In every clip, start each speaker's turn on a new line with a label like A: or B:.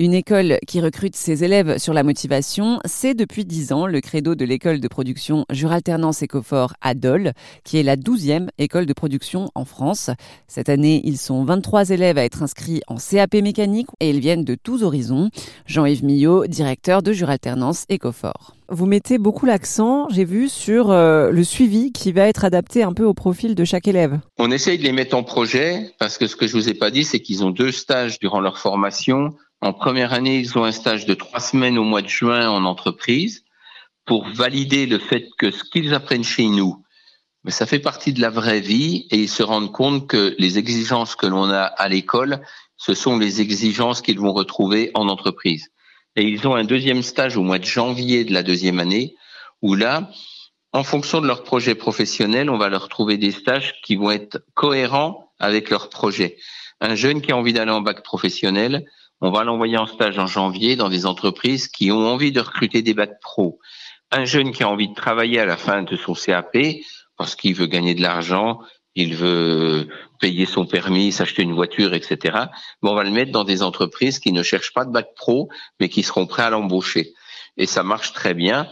A: Une école qui recrute ses élèves sur la motivation, c'est depuis 10 ans le credo de l'école de production Juralternance Ecofort à Dole, qui est la 12e école de production en France. Cette année, ils sont 23 élèves à être inscrits en CAP mécanique et ils viennent de tous horizons. Jean-Yves Millot, directeur de Juralternance Ecofort. Vous mettez beaucoup l'accent, j'ai vu, sur euh, le suivi qui va être adapté un peu au profil de chaque élève.
B: On essaye de les mettre en projet parce que ce que je vous ai pas dit, c'est qu'ils ont deux stages durant leur formation en première année, ils ont un stage de trois semaines au mois de juin en entreprise pour valider le fait que ce qu'ils apprennent chez nous, mais ça fait partie de la vraie vie et ils se rendent compte que les exigences que l'on a à l'école, ce sont les exigences qu'ils vont retrouver en entreprise. Et ils ont un deuxième stage au mois de janvier de la deuxième année où là, en fonction de leur projet professionnel, on va leur trouver des stages qui vont être cohérents avec leur projet. Un jeune qui a envie d'aller en bac professionnel, on va l'envoyer en stage en janvier dans des entreprises qui ont envie de recruter des bacs pro. Un jeune qui a envie de travailler à la fin de son CAP parce qu'il veut gagner de l'argent, il veut payer son permis, s'acheter une voiture, etc. Bon, on va le mettre dans des entreprises qui ne cherchent pas de bac pro, mais qui seront prêts à l'embaucher. Et ça marche très bien.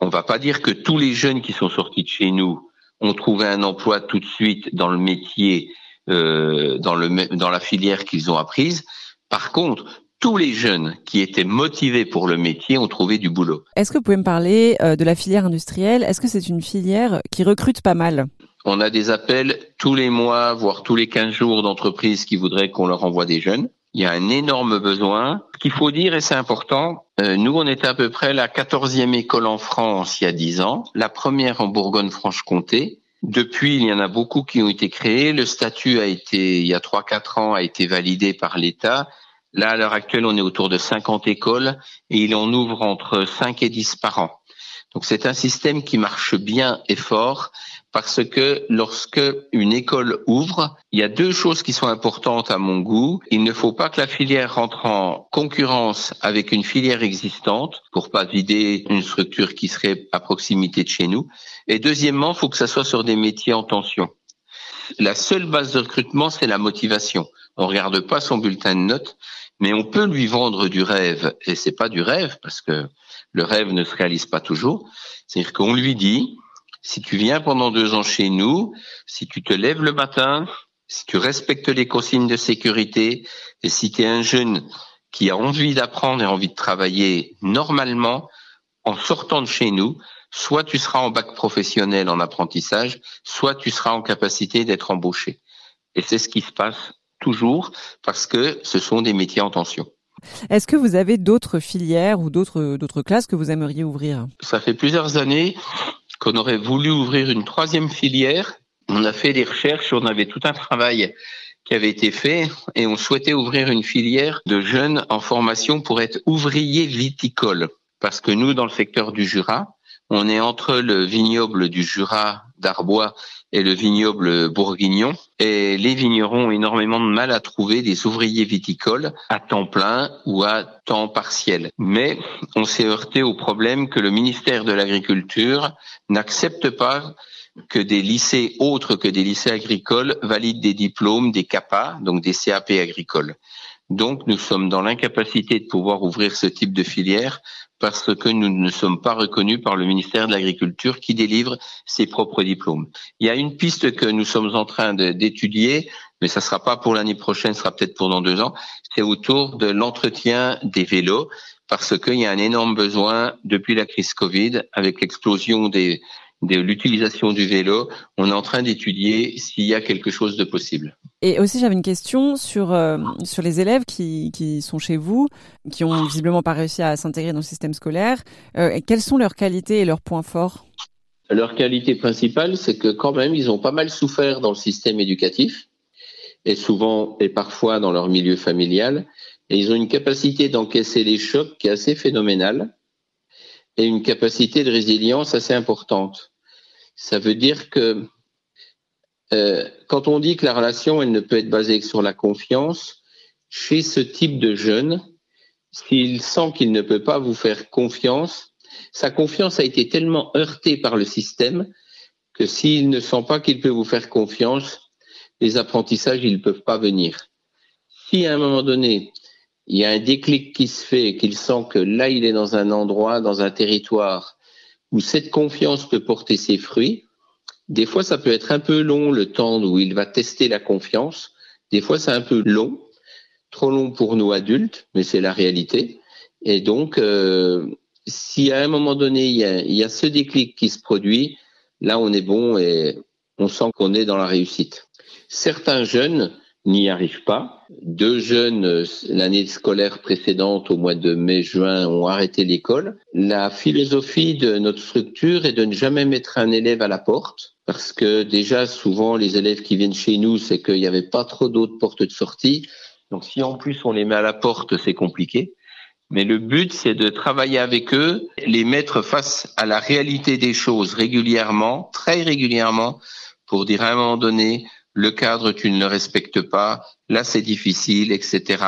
B: On va pas dire que tous les jeunes qui sont sortis de chez nous ont trouvé un emploi tout de suite dans le métier, euh, dans, dans la filière qu'ils ont apprise, par contre, tous les jeunes qui étaient motivés pour le métier ont trouvé du boulot.
A: Est-ce que vous pouvez me parler euh, de la filière industrielle? Est-ce que c'est une filière qui recrute pas mal?
B: On a des appels tous les mois, voire tous les 15 jours d'entreprises qui voudraient qu'on leur envoie des jeunes. Il y a un énorme besoin. Ce qu'il faut dire, et c'est important, euh, nous, on était à peu près la 14e école en France il y a 10 ans, la première en Bourgogne-Franche-Comté. Depuis, il y en a beaucoup qui ont été créés. Le statut a été, il y a 3-4 ans, a été validé par l'État. Là, à l'heure actuelle, on est autour de 50 écoles et il en ouvre entre 5 et 10 par an. Donc c'est un système qui marche bien et fort parce que lorsque une école ouvre, il y a deux choses qui sont importantes à mon goût. Il ne faut pas que la filière rentre en concurrence avec une filière existante pour pas vider une structure qui serait à proximité de chez nous. Et deuxièmement, il faut que ça soit sur des métiers en tension. La seule base de recrutement, c'est la motivation. On regarde pas son bulletin de notes, mais on peut lui vendre du rêve. Et c'est pas du rêve parce que le rêve ne se réalise pas toujours. C'est-à-dire qu'on lui dit, si tu viens pendant deux ans chez nous, si tu te lèves le matin, si tu respectes les consignes de sécurité, et si tu es un jeune qui a envie d'apprendre et envie de travailler normalement, en sortant de chez nous, soit tu seras en bac professionnel en apprentissage, soit tu seras en capacité d'être embauché. Et c'est ce qui se passe toujours parce que ce sont des métiers en tension.
A: Est-ce que vous avez d'autres filières ou d'autres d'autres classes que vous aimeriez ouvrir?
B: Ça fait plusieurs années qu'on aurait voulu ouvrir une troisième filière. On a fait des recherches, on avait tout un travail qui avait été fait et on souhaitait ouvrir une filière de jeunes en formation pour être ouvriers viticoles. Parce que nous, dans le secteur du Jura, on est entre le vignoble du Jura d'Arbois et le vignoble bourguignon. Et les vignerons ont énormément de mal à trouver des ouvriers viticoles à temps plein ou à temps partiel. Mais on s'est heurté au problème que le ministère de l'Agriculture n'accepte pas que des lycées autres que des lycées agricoles valident des diplômes, des CAPA, donc des CAP agricoles. Donc, nous sommes dans l'incapacité de pouvoir ouvrir ce type de filière parce que nous ne sommes pas reconnus par le ministère de l'Agriculture qui délivre ses propres diplômes. Il y a une piste que nous sommes en train d'étudier, mais ça sera pas pour l'année prochaine, ce sera peut-être pour dans deux ans. C'est autour de l'entretien des vélos parce qu'il y a un énorme besoin depuis la crise Covid avec l'explosion des de l'utilisation du vélo, on est en train d'étudier s'il y a quelque chose de possible.
A: Et aussi, j'avais une question sur, euh, sur les élèves qui, qui sont chez vous, qui ont visiblement pas réussi à s'intégrer dans le système scolaire. Euh, quelles sont leurs qualités et leurs points forts?
B: Leur qualité principale, c'est que quand même, ils ont pas mal souffert dans le système éducatif, et souvent et parfois dans leur milieu familial, et ils ont une capacité d'encaisser les chocs qui est assez phénoménale et une capacité de résilience assez importante. Ça veut dire que euh, quand on dit que la relation, elle ne peut être basée que sur la confiance, chez ce type de jeune, s'il sent qu'il ne peut pas vous faire confiance, sa confiance a été tellement heurtée par le système que s'il ne sent pas qu'il peut vous faire confiance, les apprentissages, ils ne peuvent pas venir. Si à un moment donné, il y a un déclic qui se fait qu'il sent que là, il est dans un endroit, dans un territoire où cette confiance peut porter ses fruits. Des fois, ça peut être un peu long le temps où il va tester la confiance. Des fois, c'est un peu long, trop long pour nous adultes, mais c'est la réalité. Et donc, euh, si à un moment donné, il y, a, il y a ce déclic qui se produit, là, on est bon et on sent qu'on est dans la réussite. Certains jeunes n'y arrivent pas. Deux jeunes, euh, l'année scolaire précédente, au mois de mai-juin, ont arrêté l'école. La philosophie de notre structure est de ne jamais mettre un élève à la porte, parce que déjà, souvent, les élèves qui viennent chez nous, c'est qu'il n'y avait pas trop d'autres portes de sortie. Donc, si en plus on les met à la porte, c'est compliqué. Mais le but, c'est de travailler avec eux, les mettre face à la réalité des choses régulièrement, très régulièrement, pour dire à un moment donné, le cadre, tu ne le respectes pas, là c'est difficile, etc.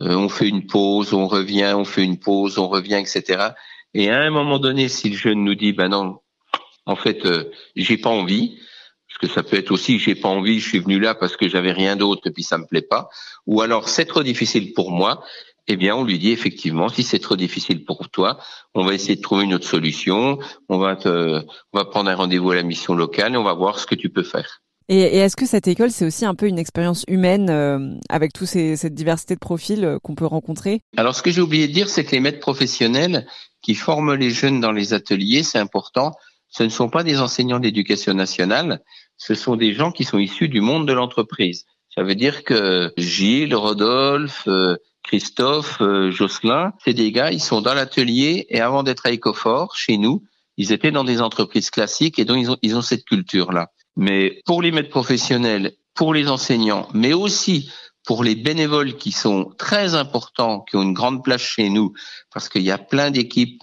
B: Euh, on fait une pause, on revient, on fait une pause, on revient, etc. Et à un moment donné, si le jeune nous dit, ben non, en fait, euh, j'ai pas envie, parce que ça peut être aussi, j'ai pas envie, je suis venu là parce que j'avais rien d'autre et puis ça me plaît pas, ou alors c'est trop difficile pour moi, eh bien, on lui dit effectivement, si c'est trop difficile pour toi, on va essayer de trouver une autre solution. On va te, on va prendre un rendez-vous à la mission locale et on va voir ce que tu peux faire.
A: Et, est-ce que cette école, c'est aussi un peu une expérience humaine euh, avec toute cette diversité de profils euh, qu'on peut rencontrer?
B: Alors, ce que j'ai oublié de dire, c'est que les maîtres professionnels qui forment les jeunes dans les ateliers, c'est important. Ce ne sont pas des enseignants d'éducation nationale, ce sont des gens qui sont issus du monde de l'entreprise. Ça veut dire que Gilles, Rodolphe, euh, Christophe, Jocelyn, c'est des gars, ils sont dans l'atelier et avant d'être à Ecofort, chez nous, ils étaient dans des entreprises classiques et donc ils ont, ils ont cette culture-là. Mais pour les maîtres professionnels, pour les enseignants, mais aussi pour les bénévoles qui sont très importants, qui ont une grande place chez nous, parce qu'il y a plein d'équipes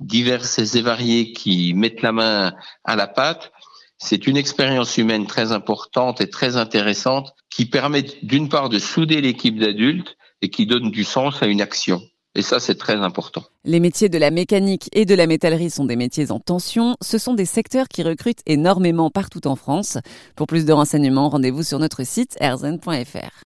B: diverses et variées qui mettent la main à la pâte, c'est une expérience humaine très importante et très intéressante qui permet d'une part de souder l'équipe d'adultes et qui donne du sens à une action. Et ça, c'est très important.
A: Les métiers de la mécanique et de la métallerie sont des métiers en tension. Ce sont des secteurs qui recrutent énormément partout en France. Pour plus de renseignements, rendez-vous sur notre site erzen.fr.